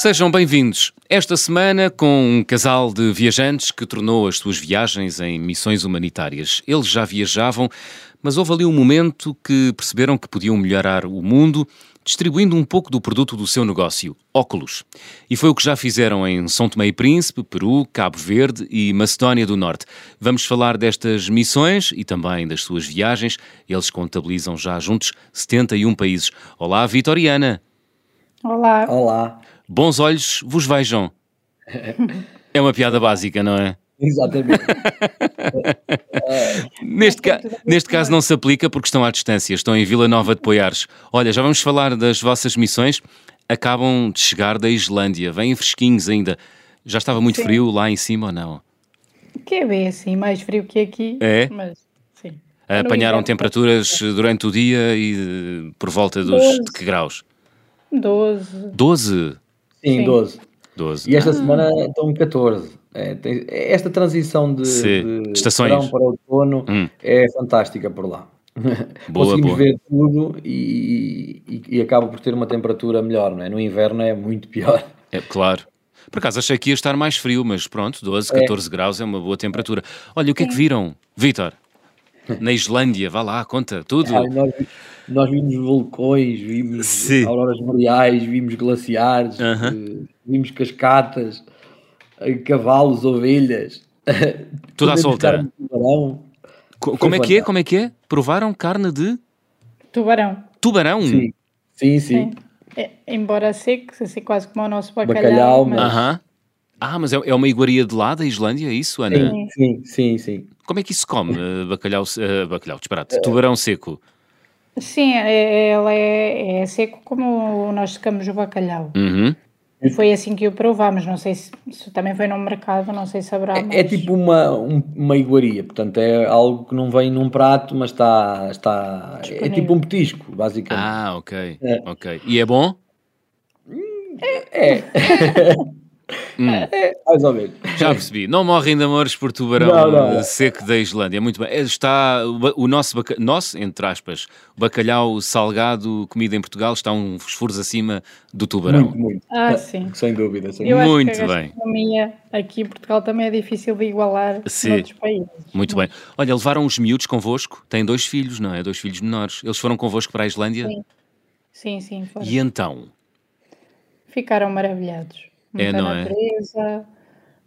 Sejam bem-vindos. Esta semana com um casal de viajantes que tornou as suas viagens em missões humanitárias. Eles já viajavam, mas houve ali um momento que perceberam que podiam melhorar o mundo distribuindo um pouco do produto do seu negócio, óculos. E foi o que já fizeram em São Tomé e Príncipe, Peru, Cabo Verde e Macedónia do Norte. Vamos falar destas missões e também das suas viagens. Eles contabilizam já juntos 71 países. Olá, Vitoriana. Olá. Olá. Bons olhos vos vejam. É uma piada básica, não é? Exatamente. neste, ca neste caso não se aplica porque estão à distância, estão em Vila Nova de Poiares. Olha, já vamos falar das vossas missões. Acabam de chegar da Islândia, vêm fresquinhos ainda. Já estava muito sim. frio lá em cima ou não? Que é bem assim, mais frio que aqui. É? Mas sim. Apanharam temperaturas durante o dia e por volta dos 12. de que graus? 12. 12? Sim, Sim. 12. 12. E esta ah. semana estão 14. É, tem, esta transição de, de estações verão para outono hum. é fantástica por lá. Boa, Conseguimos boa. ver tudo e, e, e, acaba por ter uma temperatura melhor, não é? No inverno é muito pior. É claro. Por acaso achei que ia estar mais frio, mas pronto, 12, 14 é. graus é uma boa temperatura. Olha, o que é que viram, Vitor? Na Islândia, vá lá, conta tudo. Ah, nós, nós, vimos vulcões, vimos Sim. auroras boreais, vimos glaciares, uh -huh. vimos cascatas cavalos, ovelhas. Tudo à solta. Como é que é? Como é que é? Provaram carne de tubarão. Tubarão? Sim, sim. sim. sim. É, embora seco, assim quase como o nosso bacalhau. bacalhau mas... Uh -huh. Ah, mas é, é uma iguaria de lá da Islândia, é isso, Ana? Sim, sim, sim. sim. Como é que isso se come? Uh, bacalhau, uh, bacalhau, disparate. Uh, tubarão seco. Sim, ela é, é, seco como nós secamos o bacalhau. Uhum. Foi assim que o provámos, não sei se, se, também foi no mercado, não sei se haverá é, é tipo uma, um, uma iguaria, portanto é algo que não vem num prato, mas está, está é tipo um petisco, basicamente. Ah, ok, é. ok. E é bom? É. é. Hum. É, mais ou menos. Já percebi. Não morrem de amores por tubarão não, não. seco da Islândia. Muito bem. Está o nosso, nosso, entre aspas, bacalhau salgado, comida em Portugal, está uns furos acima do tubarão. Muito, muito. Ah, sim. Sem dúvida. Sem Eu muito acho que a bem. gastronomia aqui em Portugal também é difícil de igualar sim. noutros países. Muito bem. Olha, levaram os miúdos convosco? Têm dois filhos, não é? Dois filhos menores. Eles foram convosco para a Islândia? Sim, sim. sim foram. E então? Ficaram maravilhados É, não é? natureza,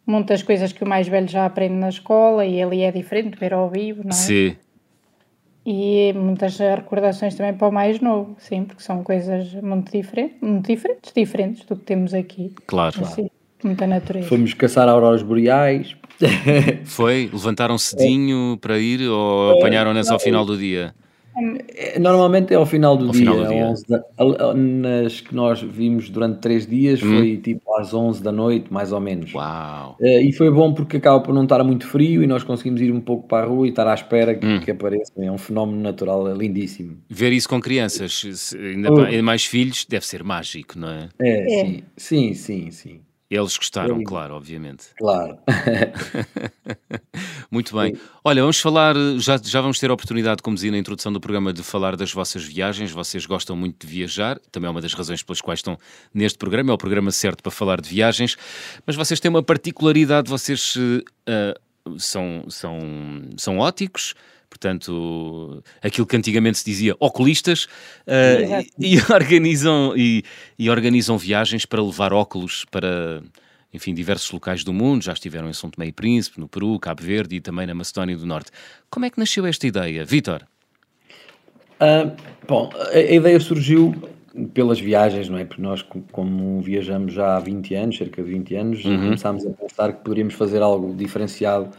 muitas coisas que o mais velho já aprende na escola e ali é diferente ver ao vivo, não é? Sim. E muitas recordações também para o mais novo, sim, porque são coisas muito diferentes, muito diferentes, diferentes do que temos aqui. Claro. Assim, muita natureza. Fomos caçar auroras boreais. Foi? Levantaram cedinho para ir ou apanharam-nas ao final do dia? É, Normalmente é ao final do Ao dia. final do dia. 11 da- nas que nós vimos durante três dias Hum. foi tipo às 11 da noite, mais ou menos. Uau! Eh, e foi bom porque acaba por não estar muito frio e nós conseguimos ir um pouco para a rua e estar à espera que, Hum. que apareça. É um fenómeno natural, é lindíssimo. Ver isso com crianças, ainda mais filhos, deve ser mágico, não é? É, É. sim, sim, sim, sim. Eles gostaram, Eu- claro, obviamente. Claro. Muito bem. Olha, vamos falar, já, já vamos ter a oportunidade, como dizia na introdução do programa, de falar das vossas viagens. Vocês gostam muito de viajar, também é uma das razões pelas quais estão neste programa, é o programa certo para falar de viagens. Mas vocês têm uma particularidade, vocês ah, são, são, são óticos, portanto, aquilo que antigamente se dizia oculistas, Exato. e, e organizam, e, e organizam viagens para levar óculos para, enfim, diversos locais do mundo. Já estiveram em São Tomé e Príncipe, no Peru, Cabo Verde e também na Macedónia do Norte. Como é que nasceu esta ideia? Vítor? Ah, bom, a, a ideia surgiu pelas viagens, não é? Porque nós, co- como viajamos já há 20 anos, cerca de 20 anos, Uhum. começámos a pensar que poderíamos fazer algo diferenciado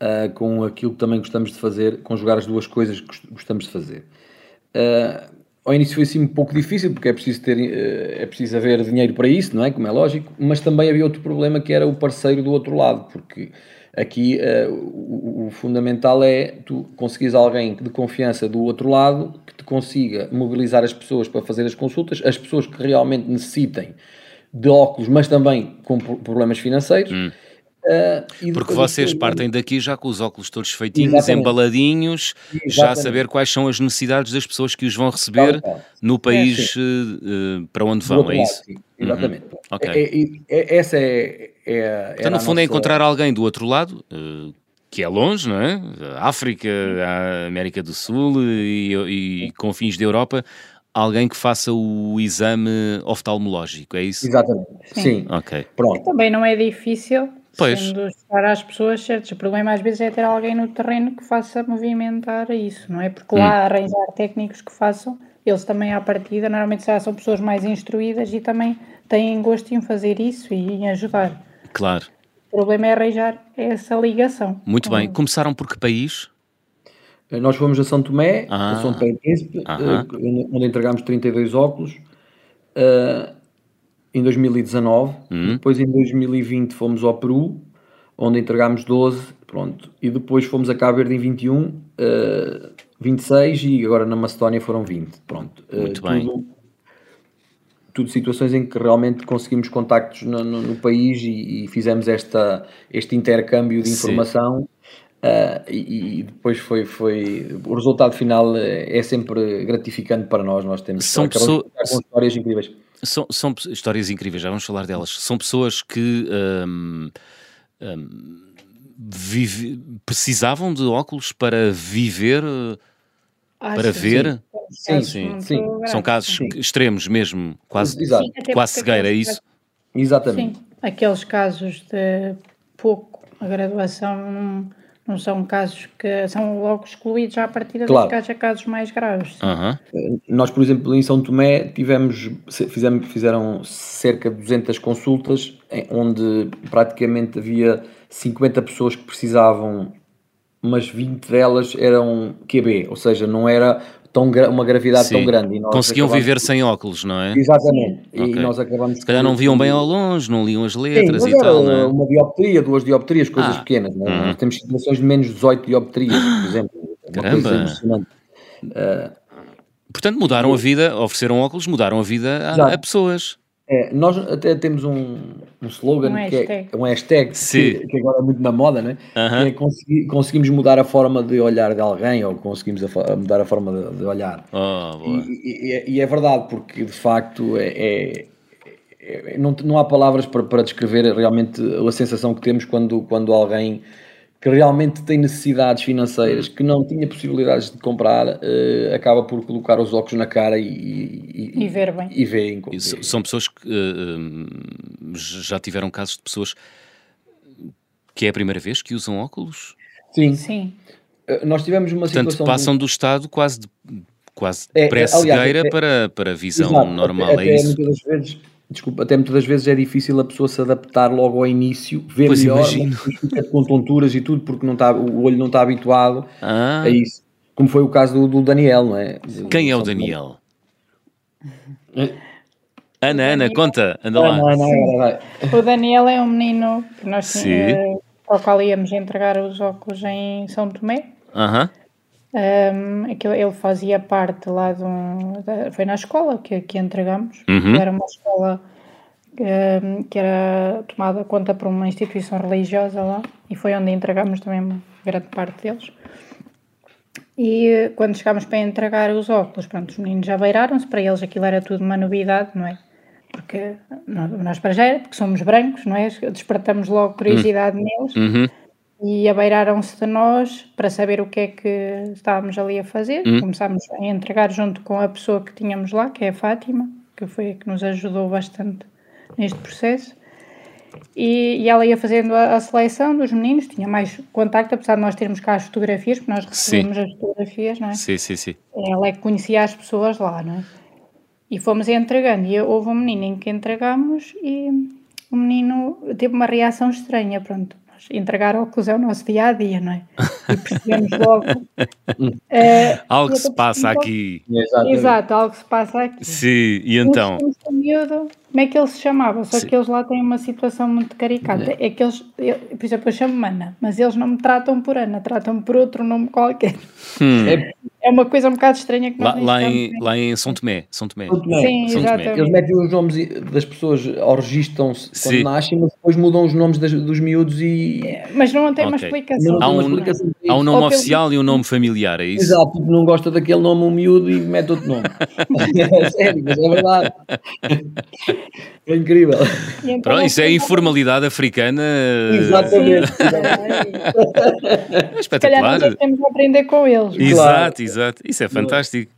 ah, com aquilo que também gostamos de fazer, conjugar as duas coisas que gost- gostamos de fazer. Ah, ao início foi assim um pouco difícil, porque é preciso ter, eh, é preciso haver dinheiro para isso, não é? Como é lógico, mas também havia outro problema que era o parceiro do outro lado, porque aqui o, o fundamental é tu conseguires alguém de confiança do outro lado que te consiga mobilizar as pessoas para fazer as consultas, as pessoas que realmente necessitem de óculos, mas também com pro- problemas financeiros. Uh, Porque vocês partem daqui já com os óculos todos feitinhos, Exatamente. embaladinhos, Exatamente. já a saber quais são as necessidades das pessoas que os vão receber no país é, uh, para onde vão, é isso? Exatamente. Uhum. Okay. É, é, essa é, é Então, no fundo, nossa... é encontrar alguém do outro lado, uh, que é longe, não é? A África, a América do Sul e, e confins da Europa, alguém que faça o exame oftalmológico, é isso? Exatamente, sim. sim. Ok. Pronto. Também não é difícil Pois. Sendo para as pessoas certos. O problema às vezes é ter alguém no terreno que faça movimentar isso, não é? Porque lá hum. arranjar técnicos que façam, eles também à partida, normalmente já são pessoas mais instruídas e também têm gosto em fazer isso e em ajudar. Claro. O problema é arranjar essa ligação. Muito bem. Começaram por que país? Nós fomos a São Tomé, ah. a São Tomé Príncipe, ah. onde entregámos 32 óculos. Uh, em 2019, uhum. depois em 2020 fomos ao Peru, onde entregámos 12, pronto, e depois fomos a Cabo Verde em 21, uh, 26 e agora na Macedónia foram 20, pronto. Uh, Muito tudo, bem. Tudo situações em que realmente conseguimos contactos no, no, no país e, e, fizemos esta, este intercâmbio de informação. Uh, e, e, depois foi, foi o resultado final é sempre gratificante para nós. Nós temos São pessoas... com histórias incríveis. São, são histórias incríveis, já vamos falar delas. São pessoas que um, um, vive, precisavam de óculos para viver, Acho para ver. Sim, sim, sim. São casos sim. extremos mesmo, quase, sim, quase cegueira, é isso? Exatamente. Sim, aqueles casos de pouco a graduação não são casos que são logo excluídos já a partir claro. dos casos, casos mais graves. Uhum. Nós, por exemplo, em São Tomé tivemos, fizemos, fizeram cerca de 200 consultas, onde praticamente havia 50 pessoas que precisavam, mas 20 delas eram QB, ou seja, não era tão, uma gravidade Sim. tão grande. E Conseguiam acabamos... viver sem óculos, não é? Exatamente. E okay. nós acabamos... Se calhar não viam bem ao longe, não liam as letras Sim, e tal, não é? uma dioptria, duas dioptrias, coisas ah. pequenas. É? Uhum. Temos situações de menos 18 dioptrias, por exemplo. Caramba! Uh, Portanto, mudaram a vida, ofereceram óculos, mudaram a vida a, a pessoas. É, nós até temos um, um slogan, um que é um hashtag que, que, agora é muito na moda, né? Uh -huh. que é consegui, conseguimos mudar a forma de olhar de alguém ou conseguimos a, a mudar a forma de, de olhar. Oh, e, e, é, e, é verdade, porque de facto é, é, é, não, não há palavras para, para descrever realmente a sensação que temos quando, quando alguém que realmente tem necessidades financeiras, que não tinha possibilidades de comprar, uh, acaba por colocar os óculos na cara e, e, e ver bem. E veem. São pessoas que uh, já tiveram casos de pessoas que é a primeira vez que usam óculos? Sim. Sim. Uh, nós tivemos uma Portanto, situação. passam de... do estado quase de, quase é, pré-cegueira para, para visão exato, normal, até, é isso? Muitas das vezes desculpa, até muitas das vezes é difícil a pessoa se adaptar logo ao início, ver pois melhor, com tonturas e tudo, porque não está, o olho não está habituado ah. a isso. Como foi o caso do, do Daniel, não é? Quem é o Daniel? Ana, Ana, conta, anda lá. Não, não, o Daniel é um menino que nós uh, ao qual íamos entregar os óculos em São Tomé. Aham. Uh -huh. Um, ele fazia parte lá de um. Foi na escola que, que entregamos. Uhum. Era uma escola um, que era tomada conta por uma instituição religiosa lá e foi onde entregamos também grande parte deles. E quando chegámos para entregar os óculos, pronto, os meninos já beiraram-se, para eles aquilo era tudo uma novidade, não é? Porque nós, para já, porque somos brancos, não é? Despertamos logo curiosidade uhum. neles. Uhum e abeiraram-se de nós para saber o que é que estávamos ali a fazer. Hum. Começámos a entregar junto com a pessoa que tínhamos lá, que é a Fátima, que foi a que nos ajudou bastante neste processo. E, e ela ia fazendo a, a, seleção dos meninos, tinha mais contacto, apesar de nós termos cá as fotografias, porque nós recebemos sim. as fotografias, não é? Sim, sim, sim. Ela é que conhecia as pessoas lá, não é? E fomos entregando, e houve um menino em que entregamos e o menino teve uma reação estranha, pronto entregar óculos é o nosso dia a dia, não é? E percebemos logo. uh, algo se passa aqui. Exato, algo se passa aqui. Sim, e então? Miúdo, como é que ele se chamava? Só Sim. que eles lá têm uma situação muito caricata. É, é que eles, eu, por exemplo, eu chamo-me Ana, mas eles não me tratam por Ana, tratam-me por outro nome qualquer. Hum. É, é uma coisa um bocado estranha que lá, lá, em, lá em São Tomé. São Tomé. São Tomé. Sim, São Tomé. Eles metem os nomes das pessoas, ou registram-se quando Sim. nascem, mas depois mudam os nomes das, dos miúdos e. É, mas não tem okay. uma explicação. Há um, explicação há um nome oficial pelo... e um nome familiar, é isso? Exato, não gosta daquele nome, um miúdo, e mete outro nome. é sério, mas é verdade. É incrível. Então, Pronto, isso é informalidade africana. Exatamente. é espetacular. Se calhar nós temos que aprender com eles. Exato, exato. Isso é fantástico.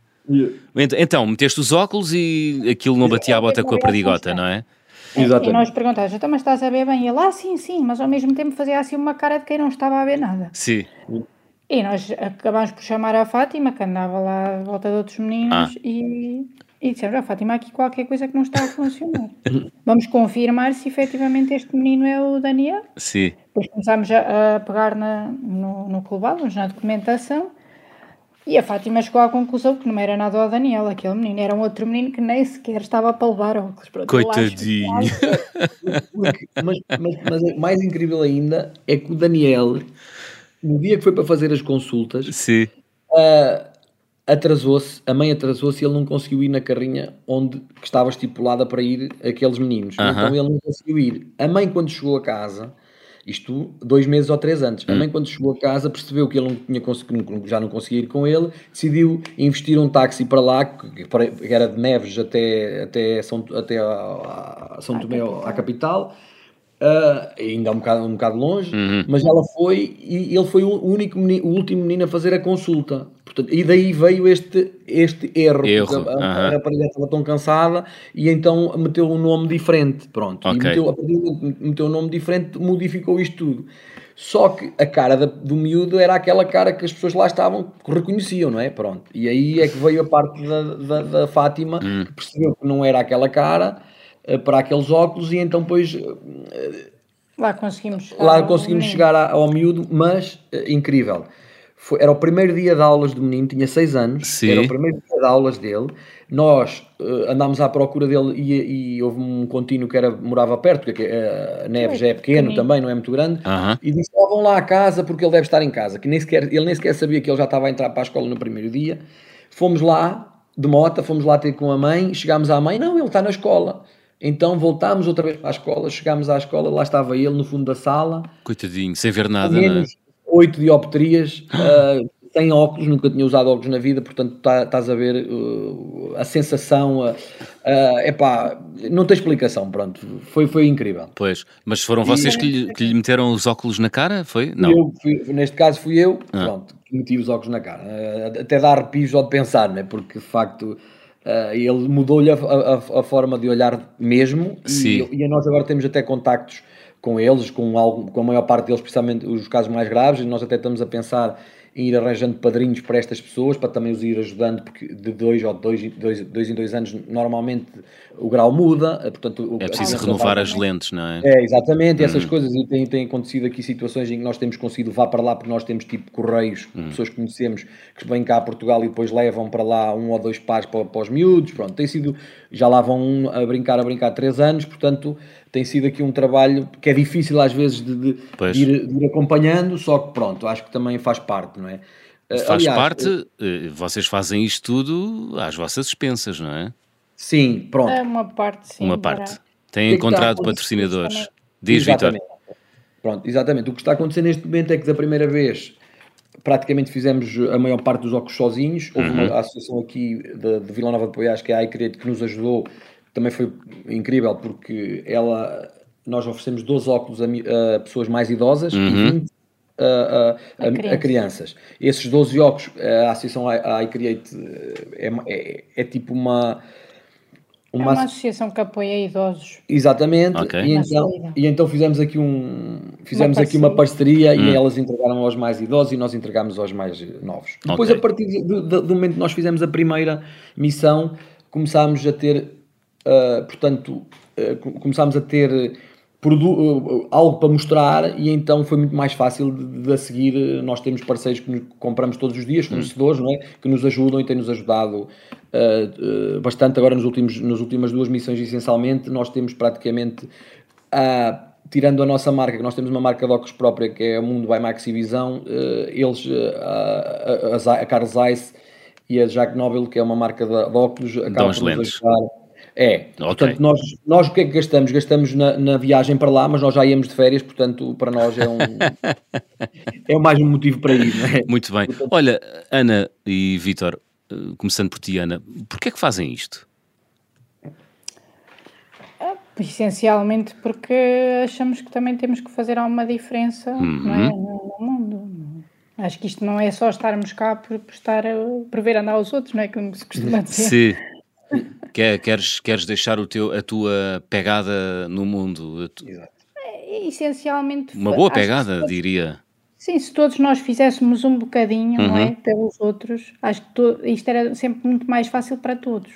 Então, então, meteste os óculos e aquilo não batia a bota com a perdigota, não é? Exatamente. E nós perguntávamos, então, mas estás a ver bem? E ele, ah, sim, sim, mas ao mesmo tempo fazia assim uma cara de quem não estava a ver nada. Sim. E nós acabámos por chamar a Fátima, que andava lá à volta de outros meninos, ah. e, e dissemos, ah, Fátima, há aqui qualquer coisa que não está a funcionar. Vamos confirmar se efetivamente este menino é o Daniel. Sim. Depois começámos a, a pegar na, no, no global, na documentação, e a Fátima chegou à conclusão que não era nada o Daniel, aquele menino, era um outro menino que nem sequer estava para levar óculos. Pronto, Coitadinho. Porque, mas, mas, mas mais incrível ainda é que o Daniel, no dia que foi para fazer as consultas, uh, atrasou-se, a mãe atrasou-se e ele não conseguiu ir na carrinha onde estava estipulada para ir aqueles meninos. Uh -huh. Então ele não conseguiu ir. A mãe, quando chegou a casa isto dois meses ou três antes. A mãe, hum. quando chegou a casa, percebeu que ele não tinha conseguido, já não conseguia ir com ele, decidiu investir um táxi para lá, que era de Neves até, até, São, até a, a São Tomé, à capital, Uh, ainda um bocado, um bocado longe, uhum. mas ela foi e ele foi o único menino, o último menino a fazer a consulta. Portanto, e daí veio este, este erro. erro. A, a, a rapariga estava tão cansada e então meteu um nome diferente. Pronto. Okay. E meteu, a meteu um nome diferente, modificou isto tudo. Só que a cara da, do miúdo era aquela cara que as pessoas lá estavam que reconheciam, não é? Pronto. E aí é que veio a parte da, da, da Fátima, uhum. que percebeu que não era aquela cara para aqueles óculos e então depois eh, lá conseguimos chegar, lá conseguimos chegar ao miúdo, mas eh, incrível. Foi, era o primeiro dia de aulas do menino, tinha 6 anos, Sim. era o primeiro dia de aulas dele. Nós uh, andámos à procura dele e, e, houve um contínuo que era, morava perto, porque a Neves já é pequeno também, não é muito grande, uh -huh. e disse: oh, vão lá à casa porque ele deve estar em casa. Que nem sequer, ele nem sequer sabia que ele já estava a entrar para a escola no primeiro dia. Fomos lá, de moto, fomos lá ter com a mãe, chegámos à mãe, não, ele está na escola. Então voltámos outra vez para a escola, chegámos à escola, lá estava ele no fundo da sala. Coitadinho, sem ver nada, menos é? oito dioptrias, uh, sem óculos, nunca tinha usado óculos na vida, portanto tá, estás a ver uh, a sensação, uh, uh, epá, não tem explicação, pronto, foi, foi incrível. Pois, mas foram vocês e, que, lhe, que lhe meteram os óculos na cara, foi? Não. Eu, fui, neste caso fui eu, ah. pronto, que meti os óculos na cara, até dar arrepios só de pensar, né? porque de facto Uh, ele mudou-lhe a, a, a, forma de olhar mesmo. E, e, nós agora temos até contactos com eles, com, algo, com a maior parte deles, principalmente os casos mais graves, e nós até estamos a pensar ir arranjando padrinhos para estas pessoas, para também os ir ajudando, porque de dois ou dois, dois, dois em dois anos normalmente o grau muda, eh, portanto... É preciso renovar as lentes, não é? É, exatamente, hum. essas coisas, e tem, tem acontecido aqui situações em que nós temos conseguido levar para lá, porque nós temos tipo correios, hum. pessoas que conhecemos, que vêm cá a Portugal e depois levam para lá um ou dois pares para, para os miúdos, pronto, tem sido, já lá vão a brincar, a brincar três anos, portanto tem sido aqui um trabalho que é difícil às vezes de, de, de, ir, de ir, acompanhando, só que pronto, acho que também faz parte, não é? Eh, faz Aliás, parte, eh, vocês fazem isto tudo às vossas expensas, não é? Sim, pronto. É uma parte, sim. Uma parte. Têm é encontrado patrocinadores. Diz, Vitor. Pronto, exatamente. O que está a acontecer neste momento é que da primeira vez praticamente fizemos a maior parte dos óculos sozinhos. Houve uhum. uma associação aqui de, de Vila Nova de Poiás, que é a iCreate, que nos ajudou também foi incrível porque ela, nós oferecemos 12 óculos a, a pessoas mais idosas uhum. e 20 a, a, a, a, crianças. Esses 12 óculos, a Associação iCreate é, é, é tipo uma. Uma, é uma associação que apoia idosos. Exatamente, okay. e, então, e então fizemos aqui um fizemos uma aqui uma parceria hum. e elas entregaram aos mais idosos e nós entregamos aos mais novos. Depois, okay. a partir do, do momento que nós fizemos a primeira missão, começámos a ter Uh, portanto, uh, começámos a ter uh, algo para mostrar e então foi muito mais fácil de, de, a seguir. Nós temos parceiros que compramos todos os dias, fornecedores, hum. não é? que nos ajudam e têm nos ajudado bastante. Agora, nos últimos, nas últimas duas missões, essencialmente, nós temos praticamente. tirando a nossa marca, que nós temos uma marca de óculos própria, que é o Mundo by Maxivisão, eles, a, a, a Carlos Zeiss, e a Jack Nobel, que é uma marca de, de óculos, acaba por lentes. É, okay. portanto, nós, nós o que é que gastamos? Gastamos na, na, viagem para lá, mas nós já íamos de férias, portanto, para nós é um é mais um motivo para ir, não é? Muito bem. Portanto, Olha, Ana e Vitor, eh, começando por ti, Ana, porquê é que fazem isto? Essencialmente porque achamos que também temos que fazer alguma diferença uhum. não é? no, mundo. Acho que isto não é só estarmos cá por, por estar a, por ver andar aos outros, não é? Como se costuma dizer. Sim. Queres, queres deixar o teu, a tua pegada no mundo? É, essencialmente. Uma boa pegada, todos, diria. Sim, se todos nós fizéssemos um bocadinho, uhum. não é? Uhum. Pelos outros, acho que to, isto era sempre muito mais fácil para todos.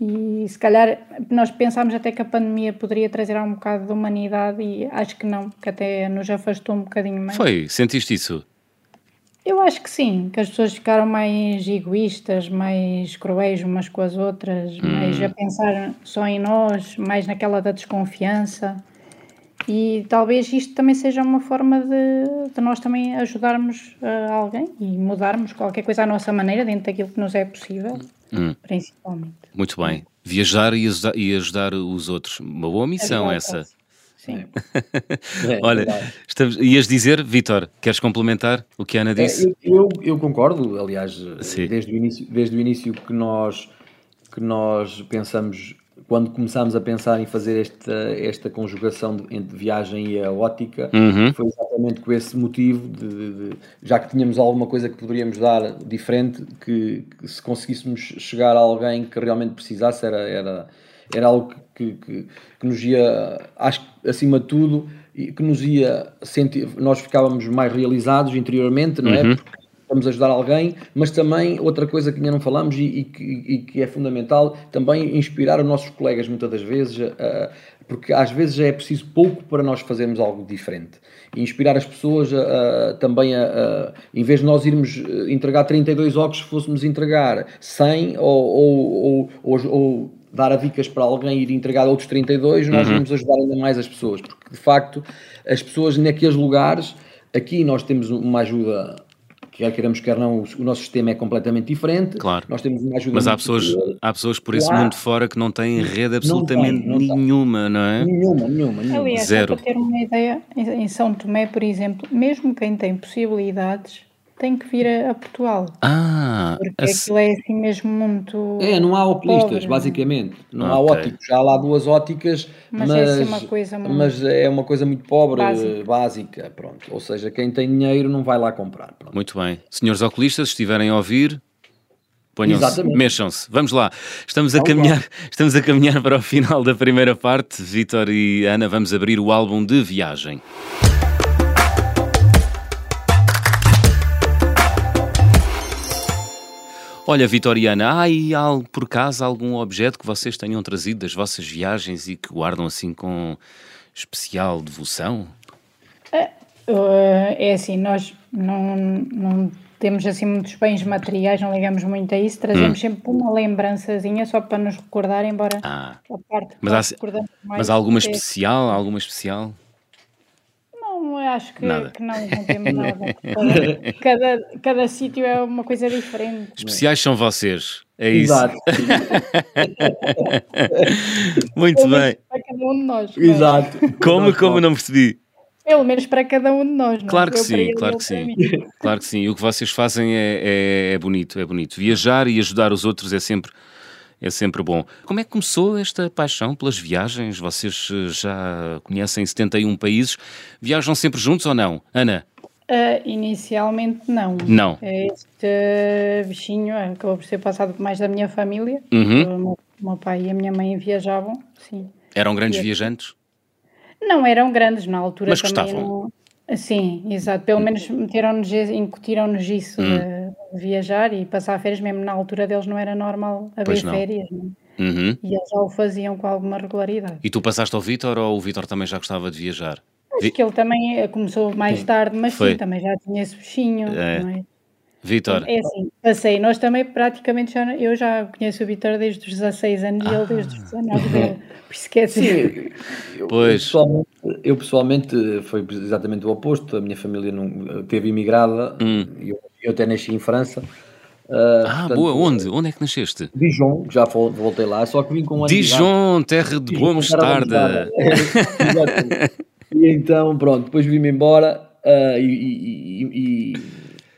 E se calhar nós pensámos até que a pandemia poderia trazer um bocado de humanidade e acho que não, que até nos afastou um bocadinho mais. Foi, sentiste isso? Eu acho que sim, que as pessoas ficaram mais egoístas, mais cruéis umas com as outras, hum. mais a pensar só em nós, mais naquela da desconfiança. E talvez isto também seja uma forma de, de nós também ajudarmos uh, alguém e mudarmos qualquer coisa à nossa maneira, dentro daquilo que nos é possível, hum. principalmente. Muito bem. Viajar e ajudar, e os outros. Uma boa missão é essa. Sim. É, Olha, estamos, ias dizer, Vitor, queres complementar o que a Ana é, disse? É, eu, eu, eu, concordo, aliás, desde o, início, desde o início que nós, que nós pensamos, quando começámos a pensar em fazer esta, esta conjugação de, entre viagem e a ótica, uhum. foi exatamente com esse motivo, de, de, de, já que tínhamos alguma coisa que poderíamos dar diferente, que, que, se conseguíssemos chegar a alguém que realmente precisasse, era, era, era algo que que, que, nos ia, acho que acima de tudo, que nos ia sentir, nós ficávamos mais realizados interiormente, não é? uhum. Porque estamos a ajudar alguém, mas também outra coisa que ainda não falamos e, e, que, e que é fundamental, também inspirar os nossos colegas muitas das vezes, uh, porque às vezes é preciso pouco para nós fazermos algo diferente. E inspirar as pessoas uh, também a, uh, em vez de nós irmos entregar 32 óculos, fôssemos entregar 100 ou, ou, ou, ou dar a dicas para alguém ir entregar outros 32, nós uhum. vamos ajudar ainda mais as pessoas, porque de facto as pessoas naqueles lugares, aqui nós temos uma ajuda quer queiramos, quer não, o nosso sistema é completamente diferente. Claro. Nós temos uma ajuda Mas há pessoas, há pessoas por esse mundo fora que não têm rede absolutamente não tem, não nenhuma, não é? Nenhuma, nenhuma, nenhuma. Aliás, Zero. para ter uma ideia, em São Tomé, por exemplo, mesmo quem tem possibilidades, tem que vir a, a Portugal. Ah, porque a... aquilo é assim mesmo muito. É, não há oculistas, pobre. basicamente. Não okay. há óticos. Há lá duas óticas, mas, mas, é, assim uma coisa muito... mas é uma coisa muito pobre, básica. básica. Pronto. Ou seja, quem tem dinheiro não vai lá comprar. Pronto. Muito bem. Senhores oculistas, se estiverem a ouvir, Ponham-se, mexam-se. Vamos lá. Estamos a, caminhar, estamos a caminhar para o final da primeira parte. Vitor e Ana, vamos abrir o álbum de viagem. Olha, Vitoriana, há aí por acaso algum objeto que vocês tenham trazido das vossas viagens e que guardam assim com especial devoção? É, uh, é assim, nós não, não temos assim muitos bens materiais, não ligamos muito a isso, trazemos hum. sempre uma lembrançazinha só para nos recordar, embora ah. a parte mas há, mas alguma especial, alguma especial? Acho que, que não, não temos nada. Cada, cada sítio é uma coisa diferente. Especiais são vocês. É isso. Exato. Muito Pelo bem. Para cada um de nós. Exato. Como, como não percebi? Pelo menos para cada um de nós. Não? Claro que Eu sim, claro que sim. Claro que sim. E o que vocês fazem é, é, é bonito, é bonito. Viajar e ajudar os outros é sempre é sempre bom. Como é que começou esta paixão pelas viagens? Vocês eh, já conhecem 71 países. Viajam sempre juntos ou não? Ana? Uh, inicialmente não. Não. Este bichinho acabou por ser passado por mais da minha família. Uhum. O, meu, o meu pai e a minha mãe viajavam, sim. Eram grandes e viajantes? Não eram grandes na altura. Mas gostavam? Não... Sim, exato. Pelo menos meteram-nos, incutiram-nos isso hum. de viajar e passar férias, mesmo na altura deles não era normal haver férias. Não. É? Uhum. E eles já o faziam com alguma regularidade. E tu passaste ao Vítor ou o Vítor também já gostava de viajar? Acho que ele também eh, começou mais tarde, mas Foi. sim, também já tinha esse bichinho. É. Não é? Vitor. É assim, passei. Nós também praticamente já. Eu já conheço o Vitor desde os 16 anos ah. e ele desde os 19 dele. Por isso que é assim. Sim, eu, pois. Pessoalmente, eu pessoalmente foi exatamente o oposto. A minha família não, teve imigrada. Hum. Eu, eu até nasci em França. Uh, ah, portanto, boa, onde? Onde é que nasceste? Dijon, já voltei lá, só que vim com um Dijon, terra de boa mostarda. e então, pronto, depois vim-me embora uh, e, e,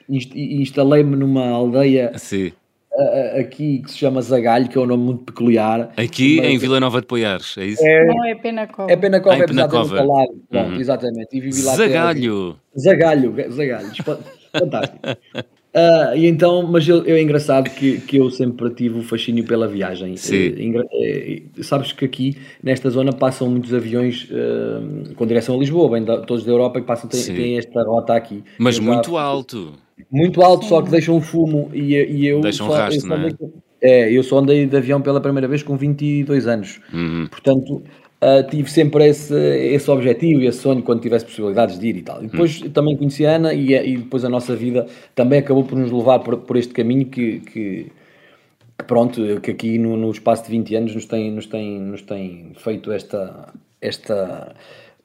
e, e instalei-me numa aldeia Sim. Uh, aqui que se chama Zagalho, que é um nome muito peculiar. Aqui mas... em Vila Nova de Poiares, é isso? É, Não, é Penacova. É Penacova, ah, é Penacova. ao lado. Pronto, uhum. exatamente. E vivi lá Zagalho. Zagalho, Zagalho. Fantástico. Uh, e então, mas eu, eu, é engraçado que, que eu sempre tive o fascínio pela viagem. Sim. É, é, sabes que aqui, nesta zona, passam muitos aviões uh, com direção a Lisboa, bem da, todos da Europa, que passam, têm, têm esta rota aqui. Mas eu muito já, alto. Muito alto, Sim. só que deixam fumo e, e eu. Deixam só, rastro, não é? É, eu só andei de avião pela primeira vez com 22 anos. Uhum. Portanto, Uh, tive sempre esse, esse objetivo e esse sonho quando tivesse possibilidades de ir e tal. E depois hum. também conheci a Ana e, e, depois a nossa vida também acabou por nos levar por, por este caminho que, que, que, pronto, que aqui no, no, espaço de 20 anos nos tem, nos tem, nos tem feito esta, esta,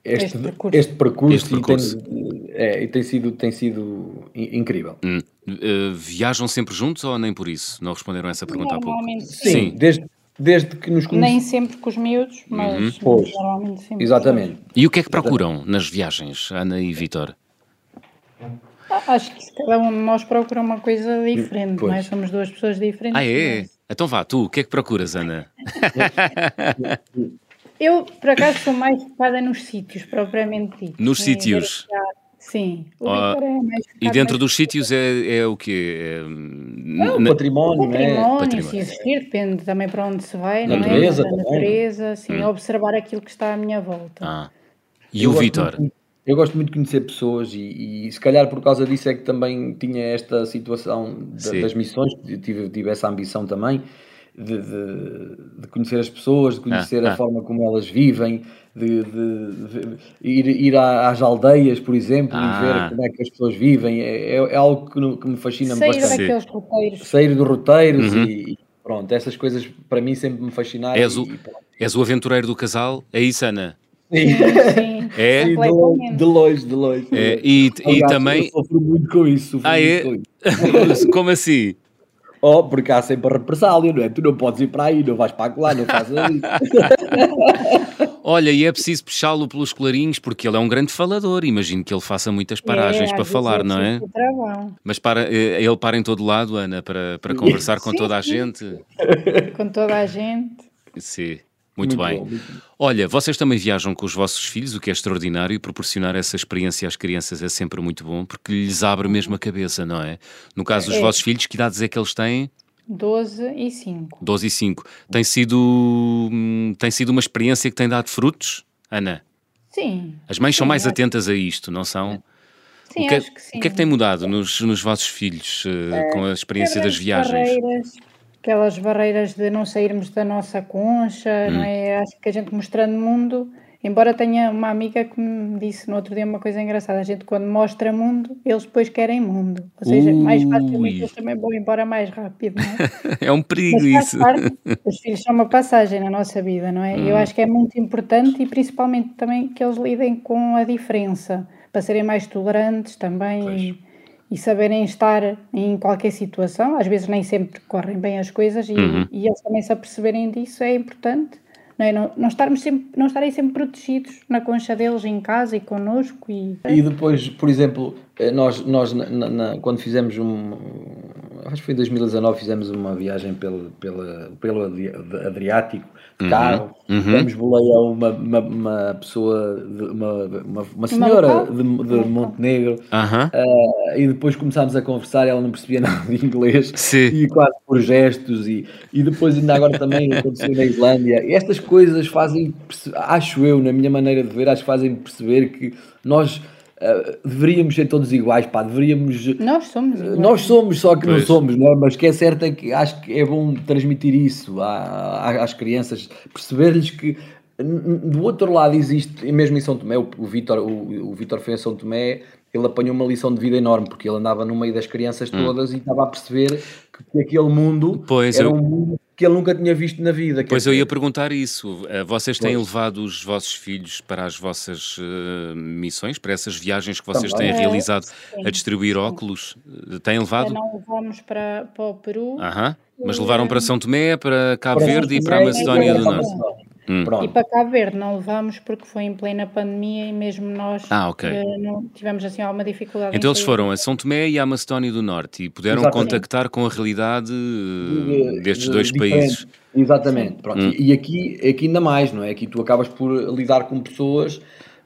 este, este percurso, este percurso, este percurso. E, tem, é, e tem, sido, tem sido incrível. Hum. Uh, viajam sempre juntos ou nem por isso? Não responderam essa pergunta há pouco? Sim, sim. desde desde que nos conhecemos. Nem sempre com os miúdos, mas uhum. normalmente sempre. Exatamente. E o que é que procuram nas viagens, Ana e Vitor? Ah, acho que cada um de nós procura uma coisa diferente, pois. não é? Somos duas pessoas diferentes. Ah, é? Mas... Então vá, tu, o que é que procuras, Ana? Eu, por acaso, sou mais focada nos sítios, propriamente dito. Nos sítios? Sim, o oh, é mais E dentro dos sítios é, é o quê? É, é o património, né? património, património, se existir, depende também para onde se vai, não natureza, é? Da natureza, sim, hum. observar aquilo que está à minha volta. Ah. E eu o Vitor? Eu gosto muito de conhecer pessoas e, e, se calhar por causa disso é que também tinha esta situação de, das missões, tive, tive essa ambição também, de, de, de, conhecer as pessoas, de conhecer ah, a ah. forma como elas vivem, de, de ir, ir, às aldeias, por exemplo, ah. e ver ah. como é que as pessoas vivem. É, é, é algo que, que, me fascina Sair bastante. daqueles roteiros. Sair dos roteiros uhum. e, pronto, essas coisas para mim sempre me fascinaram. És o, és o aventureiro do casal? É isso, Ana? Sim, sim. É? Sim, de, de longe, de longe. É, e, e também. Eu sofro muito com isso. Ah, é? Isso. Como assim? Oh, porque há sempre a represália, não é? Tu não podes ir para aí, não vais para lá, não fazes isso. Olha, e é preciso puxá-lo pelos clarinhos porque ele é um grande falador. Imagino que ele faça muitas é, paragens é, para falar, não é? Mas para, eh, ele para em todo lado, Ana, para, para conversar com toda a gente. Com toda a gente. Sim. Muito, muito bem. Bom, muito Olha, vocês também viajam com os vossos filhos, o que é extraordinário, e proporcionar essa experiência às crianças é sempre muito bom, porque lhes abre mesmo a cabeça, não é? No caso dos é. vossos filhos, que idades é que eles têm? 12 e 5. 12 e 5. Tem sido, hum, tem sido uma experiência que tem dado frutos, Ana? Sim. As mães sim, são mais atentas a isto, não são? Sim, o que, é acho que sim. O que é que tem mudado nos, nos vossos filhos uh, com a experiência das viagens? Barreiras, aquelas barreiras de não sairmos da nossa concha, hum. não é? Acho que a gente mostrando o mundo, embora tenha uma amiga que me disse no outro dia uma coisa engraçada, a gente quando mostra mundo, eles depois querem mundo. Ou seja, Ui. mais facilmente eles também vão embora mais rápido, não é? é um perigo isso. Parte, os filhos são uma passagem na nossa vida, não é? Hum. Eu acho que é muito importante e principalmente também que eles lidem com a diferença, para serem mais tolerantes também. E saberem estar em qualquer situação. Às vezes nem sempre correm bem as coisas e, uhum. e eles também se aperceberem disso é importante. Não, é? não, não, estarmos sempre, não estarem sempre protegidos na concha deles em casa e connosco. E, e depois, por exemplo, eh, nós, nós na, na, quando fizemos um. Acho que foi em 2019, fizemos uma viagem pelo, pela, pelo Adriático de uhum, carro. Uhum. Demos boleia a uma, uma, uma pessoa, de, uma, uma, uma senhora de, de Montenegro. Uhum. Uh, e depois começámos a conversar. Ela não percebia nada de inglês Sim. e quase por gestos. E, e depois, ainda agora também aconteceu na Islândia. E estas coisas fazem, acho eu, na minha maneira de ver, acho que fazem perceber que nós Uh, deveríamos ser todos iguais, pá, deveríamos. Nós somos iguais. Nós somos, só que pois. não somos, não é? Mas que é certo é que acho que é bom transmitir isso às crianças, perceber-lhes que do outro lado existe, e mesmo em São Tomé, o, o Vitor o, o Vitor foi em São Tomé, ele apanhou uma lição de vida enorme, porque ele andava no meio das crianças hum. todas hum. e estava a perceber que, que aquele mundo pois, era eu... um mundo que ele nunca tinha visto na vida. Pois eu ia perguntar isso. Eh, vocês têm pois. levado os vossos filhos para as vossas uh, missões, para essas viagens que vocês Também. têm realizado a distribuir óculos? Têm levado? Não levamos para, para o Peru. Aham. Mas levaram para São Tomé, para Cabo para Verde e para a Macedónia do Norte. Hum. E para Cabo Verde não levamos porque foi em plena pandemia e mesmo nós ah, okay. Eh, não, tivemos assim alguma dificuldade. Então eles foram a São Tomé e à Macedónia do Norte e puderam Exatamente. contactar com a realidade de, eh, destes de, dois diferente. países. Exatamente. Pronto. Hum. E aqui, aqui ainda mais, não é? Aqui tu acabas por lidar com pessoas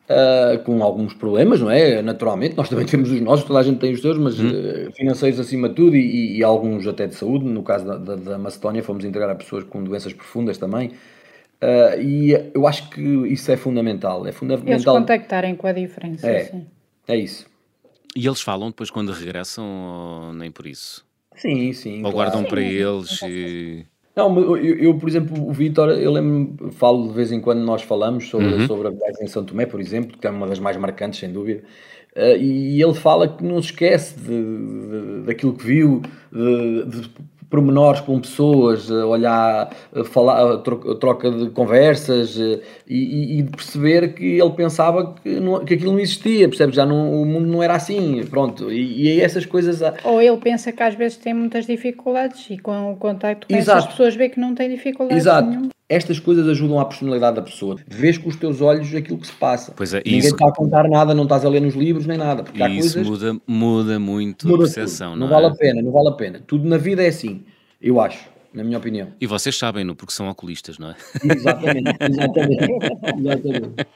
Uh, com alguns problemas, não é? Naturalmente, nós também temos os nossos, toda a gente tem os seus, mas hum. uh, financeiros acima de tudo e, e, alguns até de saúde. No caso da, da, da Macedónia, fomos integrar a pessoas com doenças profundas também. Uh, e eu acho que isso é fundamental. É fundamental. Eles contactarem com a diferença. É, sim. é isso. E eles falam depois quando regressam ou nem por isso? Sim, sim. Ou claro. guardam sim, para eles e... Não, eu, eu, por exemplo, o Vitor, eu lembro, falo de vez em quando nós falamos sobre, uhum. sobre a viagem em São Tomé, por exemplo, que é uma das mais marcantes, sem dúvida. Uh, e ele fala que não se esquece de, de, daquilo que viu, de, de pormenores com pessoas, olhar, falar, troca de conversas e, e, perceber que ele pensava que, não, que aquilo não existia, percebe? Já não, o mundo não era assim, pronto. E, essas coisas. Ou ele pensa que às vezes tem muitas dificuldades e com o contacto com Exato. essas pessoas vê que não tem dificuldades Exato. Nenhum. Estas coisas ajudam à personalidade da pessoa. Vês com os teus olhos aquilo que se passa. Pois é, Ninguém isso... está a contar nada, não estás a ler nos livros nem nada. Porque isso coisas... muda, muda muito muda a percepção, não, não é? vale a pena, não vale a pena. Tudo na vida é assim, eu acho, na minha opinião. E vocês sabem-no, porque são oculistas, não é? Exatamente, exatamente. exatamente.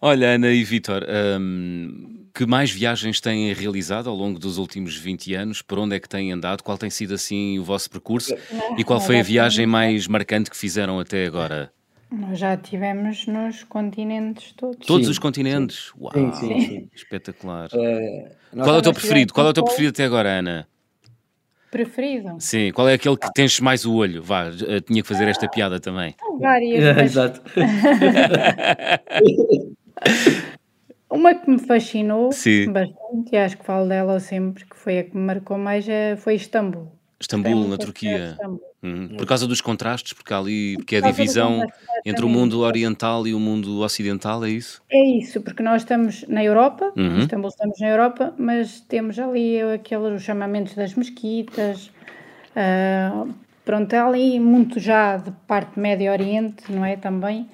Olha, Ana e Vitor, hum, que mais viagens têm realizado ao longo dos últimos 20 anos? Por onde é que têm andado? Qual tem sido assim o vosso percurso? E qual foi a viagem mais marcante que fizeram até agora? Nós já tivemos nos continentes todos. Todos sim, os continentes? Sim. Uau! Sim, sim, sim. Espetacular. Uh, qual é o teu preferido? Qual é o teu preferido até agora, Ana? Preferido? Sim, qual é aquele que tens mais o olho? Vá, tinha que fazer esta piada também. Várias. Mas... Exato. Uma que me fascinou Sim. bastante, e acho que falo dela sempre, que foi a que me marcou mais, é, foi Istambul. Istambul, na Turquia. Uhum. Por causa dos contrastes, porque há ali porque é a divisão entre o mundo oriental e o mundo ocidental, é isso? É isso, porque nós estamos na Europa, uhum. Istambul estamos na Europa, mas temos ali aqueles chamamentos das mesquitas, uh, pronto, ali muito já de parte Médio Oriente, não é, também,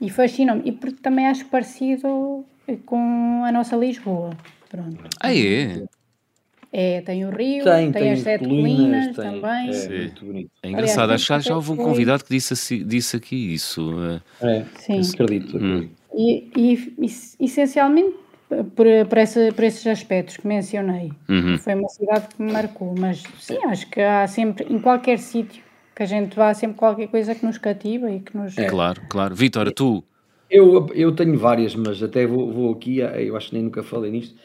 e fascina-me, e porque também acho parecido com a nossa Lisboa. Pronto. Ah, é? É, tem o rio, tem, tem, tem as sete colinas, tem, também. É, muito bonito. É engraçado, Aliás, acho que já houve um convidado que disse, disse aqui isso. É, é Sim. acredito. Hum. E, e, e, essencialmente por, por, essa, por esses aspectos que mencionei. Uhum. Foi uma cidade que me marcou, mas sim, acho que há sempre, em qualquer sítio que a gente vá, há sempre qualquer coisa que nos cativa e que nos... É. Claro, claro. Vitor, tu eu, eu tenho várias, mas até vou, vou aqui, eu acho que nem nunca falei nisto.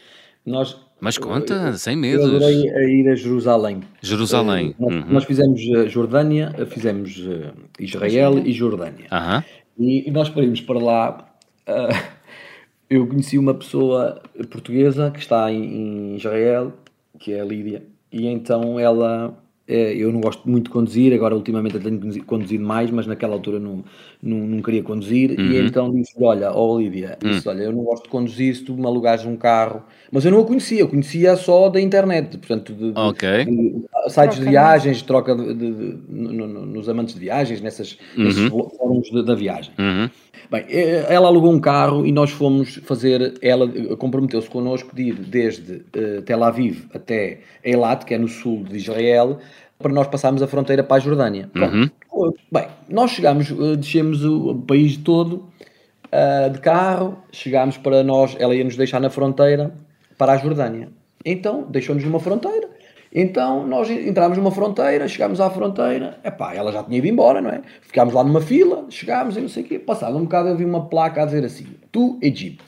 Nós, mas conta, eu, sem medo. Eu adorei a ir a Jerusalém. Jerusalém. Uh, nós, uhum. nós, fizemos Jordânia, fizemos uh, Israel e Jordânia. Uhum. E, e, nós irmos para lá, uh, eu conheci uma pessoa portuguesa que está em, em Israel, que é a Lídia, e então ela eu não gosto muito de conduzir, agora ultimamente eu tenho conduzido mais, mas naquela altura não, não, não queria conduzir, uhum. e então disse olha, oh Olivia, uhum. disse, olha, eu não gosto de conduzir, se tu me alugares um carro, mas eu não a conhecia, eu conhecia só da internet, portanto, de, okay. de, de sites troca de viagens, troca de, no, no, nos amantes de viagens, nessas, uhum. nesses fóruns da viagem. Uhum. Bem, eh, ela alugou um carro e nós fomos fazer, ela comprometeu-se connosco de ir desde uh, Tel Aviv até Eilat, que é no sul de Israel, para nós passarmos a fronteira para a Jordânia. Uhum. bem, nós chegámos, uh, descemos o país todo uh, de carro, chegámos para nós, ela ia nos deixar na fronteira para a Jordânia. Então, deixou-nos numa fronteira. Então, nós entramos numa fronteira, chegámos à fronteira, epá, ela já tinha ido embora, não é? Ficámos lá numa fila, chegámos e não sei o quê. Passado um bocado eu vi uma placa a dizer assim, tu, Egito.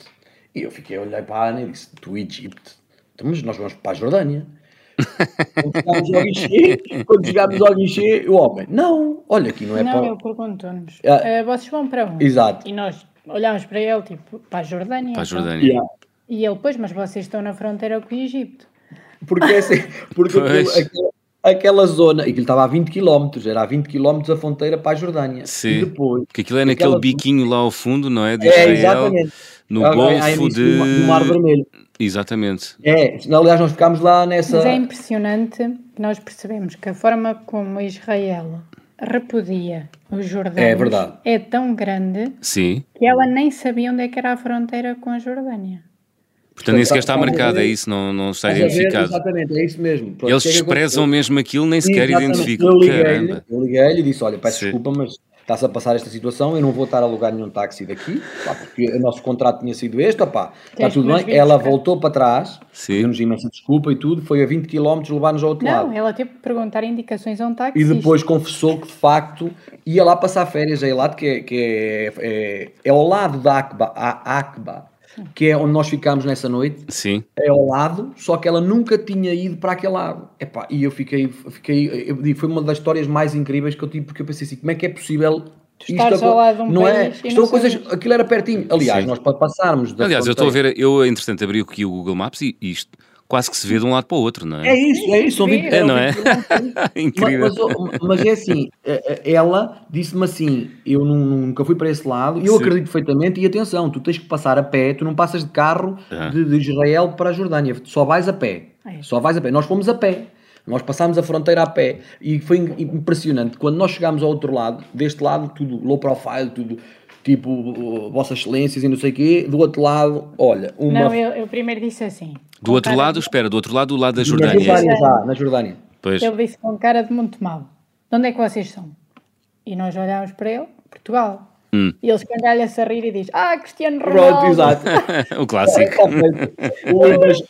E eu fiquei, olhei para a Ana e disse, tu, Egito. Então, mas nós vamos para a Jordânia. Quando chegámos ao guichê, quando chegámos ao guichê, o homem, não, olha aqui não é não, para... Não, ele perguntou-nos, ah, uh, vocês vão para onde? Exato. E nós olhámos para ele, tipo, para a Jordânia. Para a então. Jordânia. Yeah. E ele, pois, mas vocês estão na fronteira com o Egito. Porque, é assim, porque aquilo, aquilo, aquela zona, e aquilo estava a 20 km, era a 20 km a fronteira para a Jordânia. Sim, e depois, porque aquilo é naquele biquinho lá ao fundo, não é? De Israel, é, exatamente. No é, Golfo de... Do Mar Vermelho. Exatamente. É, aliás, nós ficámos lá nessa... Mas é impressionante que nós percebemos que a forma como Israel repudia os Jordânios é, é tão grande Sim. que ela nem sabia onde é que era a fronteira com a Jordânia. Portanto, nem sequer está marcado, é isso, não, não está identificado. exatamente, é isso mesmo. Pronto, Eles é desprezam mesmo aquilo, nem sequer identificam. Eu liguei-lhe liguei e disse: Olha, peço Sim. desculpa, mas está-se a passar esta situação, eu não vou estar a alugar nenhum táxi daqui, pá, porque o nosso contrato tinha sido este, opá, está tudo bem. Ela voltou para trás, deu-nos imensa desculpa e tudo, foi a 20 km levar-nos ao outro não, lado. Não, ela teve que perguntar indicações a um táxi. E depois confessou que de facto ia lá passar férias, é lá que é, que é, é, é ao lado da Akba, a Akba que é onde nós ficámos nessa noite, Sim. é ao lado, só que ela nunca tinha ido para aquele lado. Epá, e eu fiquei, fiquei eu digo, foi uma das histórias mais incríveis que eu tive, porque eu pensei assim, como é que é possível isto ao lado de um não é? Estão coisas, aquilo era pertinho. Aliás, Sim. nós para passarmos. Aliás, eu estou a ver, eu entretanto abri aqui o Google Maps e isto quase que se vê de um lado para o outro, não é? É isso, é isso. é, não é? Incrível. Mas, mas, é assim, eh, ela disse-me assim, eu nunca fui para esse lado, e eu Sim. acredito perfeitamente, e atenção, tu tens que passar a pé, tu não passas de carro ah. de, de, Israel para a Jordânia, só vais a pé, é. só vais a pé. Nós fomos a pé. Nós passámos a fronteira a pé e foi impressionante. Quando nós chegámos ao outro lado, deste lado, tudo low profile, tudo tipo Vossas Excelências e não sei o quê, do outro lado, olha, uma. Não, eu, eu primeiro disse assim. Do outro lado, de... espera, do outro lado, do lado da Jordânia. Na Jordânia, já, na Jordânia. Pois. Ele disse com cara de muito mal: de onde é que vocês são? E nós olhámos para ele, Portugal. Hum. E ele escangalha-se a rir e diz: Ah, Cristiano Ronaldo! Pronto, exato. o clássico.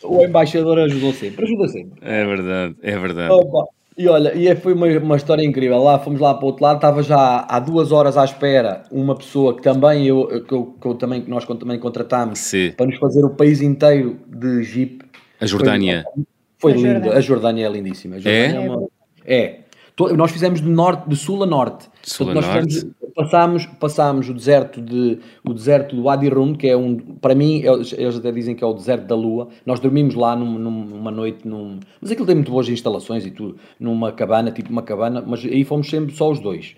o, embaixador ajudou sempre, ajuda sempre. É verdade, é verdade. Opa. E olha, e é, foi uma, uma história incrível. Lá fomos lá para o outro lado, estava já há duas horas à espera uma pessoa que também eu, que, eu, que eu também que nós também contratámos Sim. para nos fazer o país inteiro de Jeep. A Jordânia. Foi, foi a lindo, Jordânia. a Jordânia é lindíssima. Jordânia é? É, uma, é. Nós fizemos de norte, de sul a norte. Sul a norte. Fizemos, passámos, passámos o deserto de o deserto do Wadi Rum, que é um, para mim, eles, eles até dizem que é o deserto da lua. Nós dormimos lá num, numa noite num, mas aquilo tem muito boas instalações e tudo, numa cabana, tipo uma cabana, mas aí fomos sempre só os dois.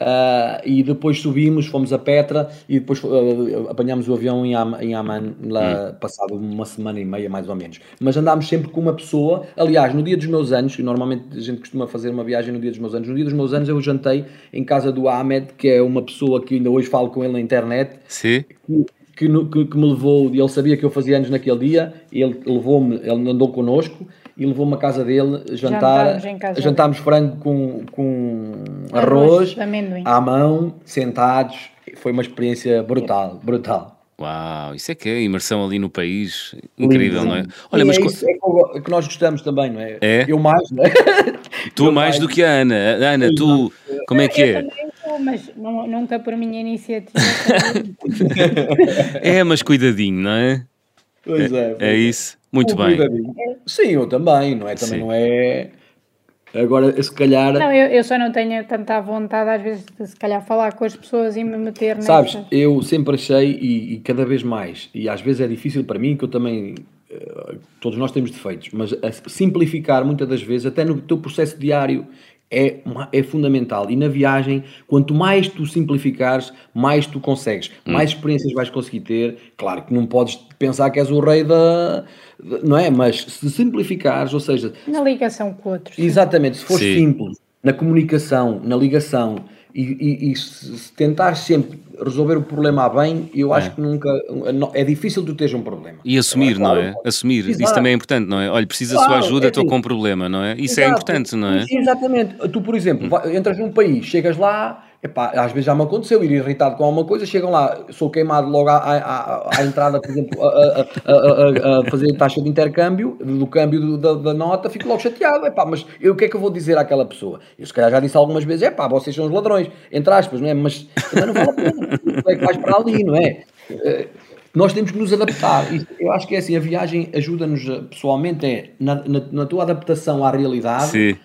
Uh, e depois subimos, fomos a Petra e depois uh, apanhámos o avião em, Am em Amman, lá hum. passado uma semana e meia mais ou menos. Mas andámos sempre com uma pessoa. Aliás, no dia dos meus anos, e normalmente a gente costuma fazer uma viagem no dia dos meus anos, no dia dos meus anos eu jantei em casa do Ahmed, que é uma pessoa que ainda hoje falo com ele na internet. Sim. Que, que, que, me levou, ele sabia que eu fazia anos naquele dia, ele levou-me, ele andou connosco e levou-me à casa dele jantar. Jantámos frango com, com arroz, arroz à mão, sentados. Foi uma experiência brutal, brutal. Uau, isso é que é imersão ali no país, incrível, Lindo. não é? Olha, mas é isso é que nós gostamos também, não é? É? Eu mais, não é? Tu mais, mais, do que a Ana. Ana, tu, como é que é? mas nunca por minha iniciativa. é, mas cuidadinho, não é? Pois é. É, é isso. Muito bem. Sim, eu também, não é? Também Sim. não é. Agora, se calhar. Não, eu, eu só não tenho tanta vontade, às vezes, de se calhar falar com as pessoas e me meter nessa. Sabes, eu sempre achei, e, e, cada vez mais, e às vezes é difícil para mim, que eu também. Eh, todos nós temos defeitos, mas simplificar muitas das vezes, até no teu processo diário, é, é fundamental. E na viagem, quanto mais tu simplificares, mais tu consegues, hum. mais experiências vais conseguir ter. Claro que não podes pensar que és o rei da. Não é? Mas se simplificares, ou seja. Na ligação com outros. Exatamente, se for simples, na comunicação, na ligação e, e, e se tentares sempre resolver o problema a bem, eu acho é. que nunca. É difícil tu teres um problema. E assumir, não é? Assumir. Exato. Isso também é importante, não é? Olha, precisa da claro, sua ajuda, é estou assim. com um problema, não é? Isso é Exato. é importante, não é? Exatamente. Tu, por exemplo, hum. entras num país, chegas lá Epá, às vezes já me aconteceu ir irritado com alguma coisa, chegam lá, sou queimado logo à, à, à entrada, por exemplo, a, a, a, a, fazer taxa de intercâmbio, do câmbio da, da, nota, fico logo chateado. Epá, mas eu, o que é que eu vou dizer àquela pessoa? Eu se calhar já disse algumas vezes, epá, vocês são os ladrões, entre aspas, não é? Mas não vale a pena, é que vais para ali, não é? Eh, nós temos que nos adaptar. Eu acho que é assim, a viagem ajuda-nos eh, pessoalmente é na, na, na, tua adaptação à realidade. Sim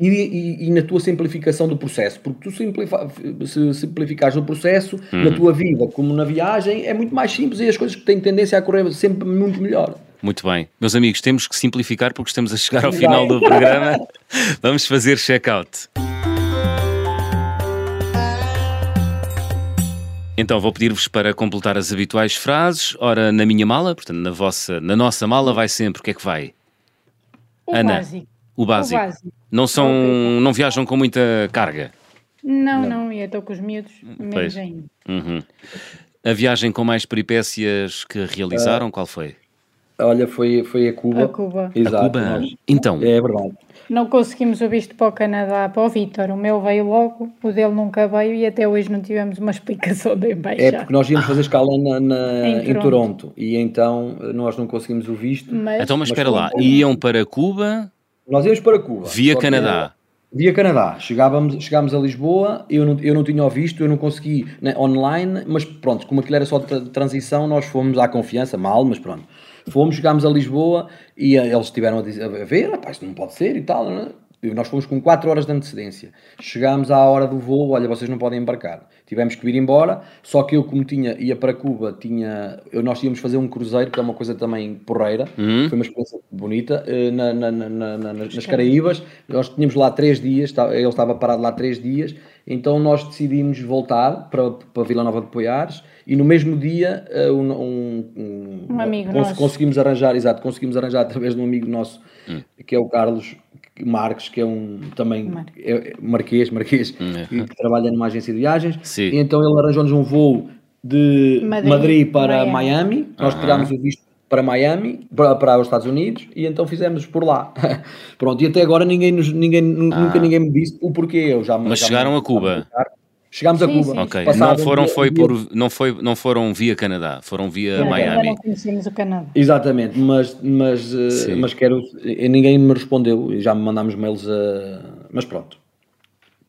e, e, e, na tua simplificação do processo, porque tu se simplificares o processo na uhum. tua vida, como na viagem, é muito mais simples e as coisas que têm tendência a correr sempre muito melhor. Muito bem. Meus amigos, temos que simplificar porque estamos a chegar ao final do programa. Vamos fazer check-out. Então vou pedir-vos para completar as habituais frases. Ora, na minha mala, portanto, na vossa, na nossa mala vai sempre o que é que vai? O Ana, básico. O básico. O básico. Não são, não viajam com muita carga. Não, não, e eu estou com os miúdos, menos ainda. Uhum. A viagem com mais peripécias que realizaram, qual foi? Olha, foi, foi a Cuba. A Cuba. Exato. A Cuba. nós- Então, É verdade. Não conseguimos o visto para o Canadá, para o Vítor. O meu veio logo, o dele nunca veio e até hoje não tivemos uma explicação da É embaixada. porque nós íamos fazer escala na, na- Em em, Toronto. Toronto. e então nós não conseguimos o visto. Mas, então mas mas espera foi lá. Iam para Cuba Nós íamos para Cuba. via Canadá. Via Canadá. Chegávamos, chegámos a Lisboa, eu não, eu não tinha o visto, eu não consegui né, online, mas pronto, como aquilo era só de tra- transição, nós fomos à confiança, mal, mas pronto. Fomos, chegámos a Lisboa e eh, eles estiveram a, dizer, a ver, rapaz, não pode ser e tal. né? E nós fomos com 4 horas de antecedência. Chegámos à hora do voo, olha, vocês não podem embarcar. Tivemos que vir embora, só que eu, como tinha, ia para Cuba, tinha, eu, nós íamos fazer um cruzeiro, que é uma coisa também porreira, Uhum. foi uma experiência bonita, eh, na, na- na- na- na- nas Caraíbas. Nós tínhamos lá três dias, tá- ele estava parado lá três dias, então nós decidimos voltar para, para Vila Nova de Poiares e no mesmo dia eh, um, um- um- Um amigo cons- nosso. conseguimos arranjar, exato, conseguimos arranjar através de um amigo nosso, Hum. que é o Carlos Marques, que é um também Mar- é, é marquês, marquês que, que trabalha numa agência de viagens. Sim. E então ele arranjou-nos um voo de Madrid, Madrid, para Miami. Miami. Nós Aham. tirámos o visto para Miami, para, para os Estados Unidos, e então fizemos por lá. Pronto, e até agora ninguém, nos, ninguém nu- nunca ninguém me disse o porquê. Eu já, Ah. Mas já chegaram me- a Cuba? Chegámos a Sim, Cuba. sim. Ok. Não foram, dia- foi por, não, foi, não foram via Canadá, foram via ainda Miami. não conhecemos o Canadá. Exatamente, mas, mas, eh, Sim. mas quero. Ninguém me respondeu e já me mandámos mails a. Mas pronto.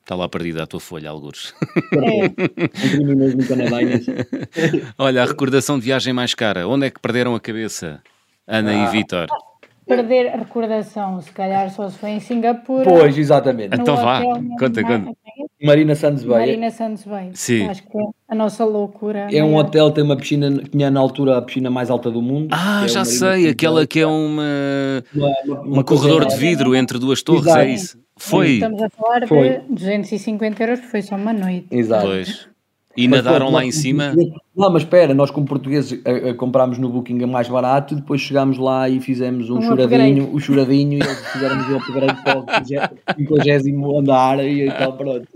Está lá perdida a tua folha, algures. É, Canadá sei. Olha, a recordação de viagem mais cara. Onde é que perderam a cabeça? Ana Ah. e Vítor. Perder a recordação, se calhar só se foi em Singapura. Pois, exatamente. no Então vá, hotel, conta, conta. Marina Santos Bay. Marina Santos Bay. Sim. Acho que é a nossa loucura. É um hotel, tem uma piscina, tinha na altura a piscina mais alta do mundo. Ah, é já sei, Santos aquela que é uma, Uma- uma- um uma corredor de vidro entre duas torres, Exato. é isso? Foi. Estamos a falar Foi. de 250 euros, porque foi só uma noite. Exato. Pois. E Mas nadaram pronto, lá nós em cima. Não, mas espera, nós como portugueses a, a comprámos no Booking a mais barato, depois chegámos lá e fizemos um, Um choradinho, o choradinho e eles fizeram o upgrade para o 50 andar e então pronto.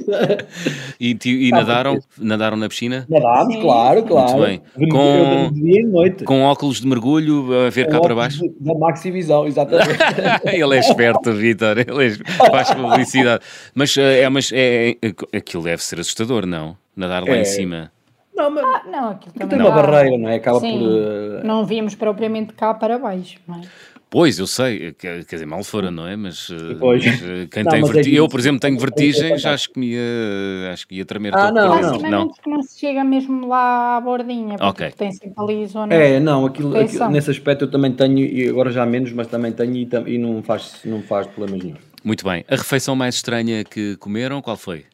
E, e nadaram, nadaram na piscina? Nadámos, Sim, claro, claro. Muito bem. Com- de dia noite. Com óculos de mergulho a ver cá para baixo? Da Maxivisão, exatamente. Ele é esperto, Vitor. Ele é- faz publicidade. Mas, eh, é, mas é, é- aquilo deve ser assustador, não? Nadar lá É. em cima. não, mas Ah, não, aquilo também tem uma dá- barreira, não é? Acaba Sim, por. eh, Não víamos propriamente cá para baixo. Não é? Pois, eu sei, quer quer dizer, mal fora, não é? Mas, eh, Pois. mas, eh, quem Não, tem mas é vertigem, eu, por exemplo, tenho é vertigens, fantástico. acho que me ia, acho que ia tremer Ah, todo não, não. ensinamentos que não se chega mesmo lá à bordinha, porque Ok. tem sempre ali zona. É, não, aquilo, aquilo- nesse aspecto eu também tenho, e agora já menos, mas também tenho e, e não, faz, não faz problemas nenhum. Muito bem. A refeição mais estranha que comeram, qual foi?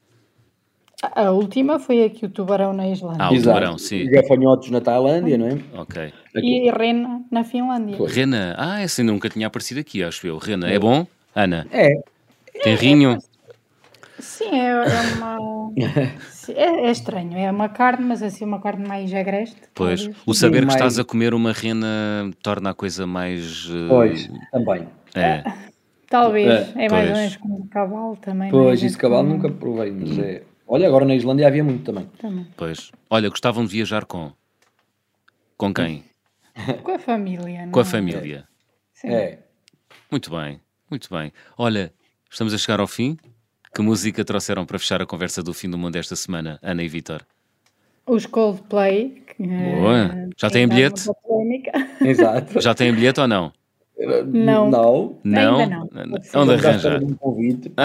A última foi aqui o tubarão na Islândia. Ah, o tubarão, sim. Gafanhotos na Tailândia, não é? Ok. E rena na Finlândia. Pois. Rena, ah, essa nunca tinha aparecido aqui, acho eu. Rena, é bom? Ana, É, tem rinho? Sim, é, é uma. É, é estranho. É uma carne, mas assim, uma carne mais agreste. Pois. talvez. O saber que mais- estás a comer uma rena torna a coisa mais. eh, pois, também. É. Talvez. É, É, mais ou menos como o cavalo também. é? Pois, isso cavalo como- nunca provei, mas é. Olha, agora na Islândia havia muito também. também. Pois. Olha, gostavam de viajar com? Com quem? Com a família. Com a não é? família. Sim. É. Muito bem, muito bem. Olha, estamos a chegar ao fim. Que música trouxeram para fechar a conversa do fim do mundo esta semana, Ana e Vitor? Os Coldplay. Que, Boa. eh, Já tem têm dado bilhete? Exato. Já têm bilhete ou não? Não. Não. Não? Ainda não. Ser. Onde arranjar? um convite.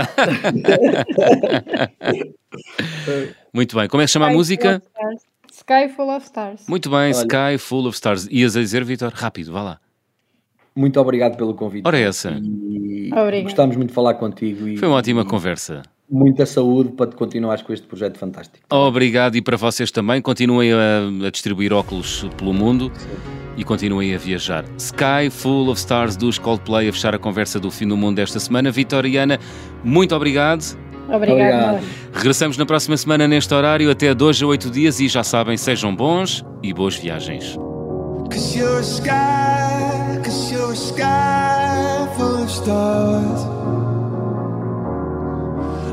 Muito bem. Como é que se chama a Sky música? Full of Stars. Sky Full of Stars. Muito bem, Sky Full of Stars. Ias a dizer, Vitor? Rápido, vá lá. Muito obrigado pelo convite. Ora, essa. E Obrigado. gostámos muito de falar contigo e Foi uma ótima conversa. muita saúde para continuares com este projeto fantástico. Obrigado e para vocês também. Continuem a, a distribuir óculos pelo mundo. E continuem a viajar. Sky Full of Stars dos Coldplay a fechar a conversa do fim do mundo desta semana. Vitoriana, muito obrigado. Obrigado. Regressamos na próxima semana neste horário, até dois a oito dias e já sabem, sejam bons e boas viagens.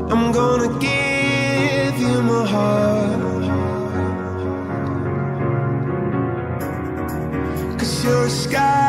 I'm gonna give Cause you're a sky,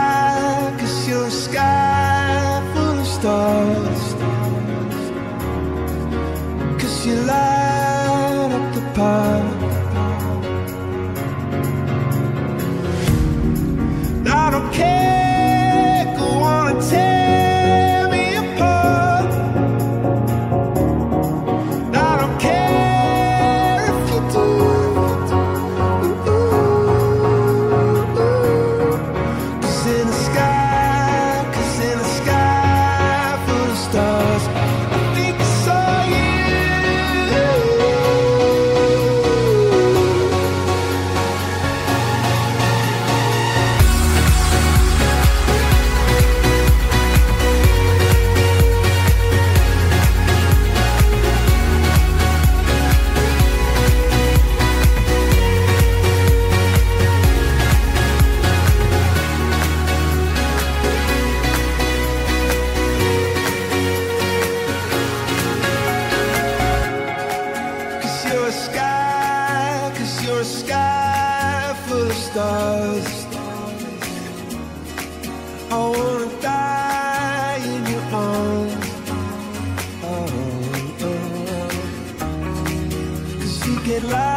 get lost.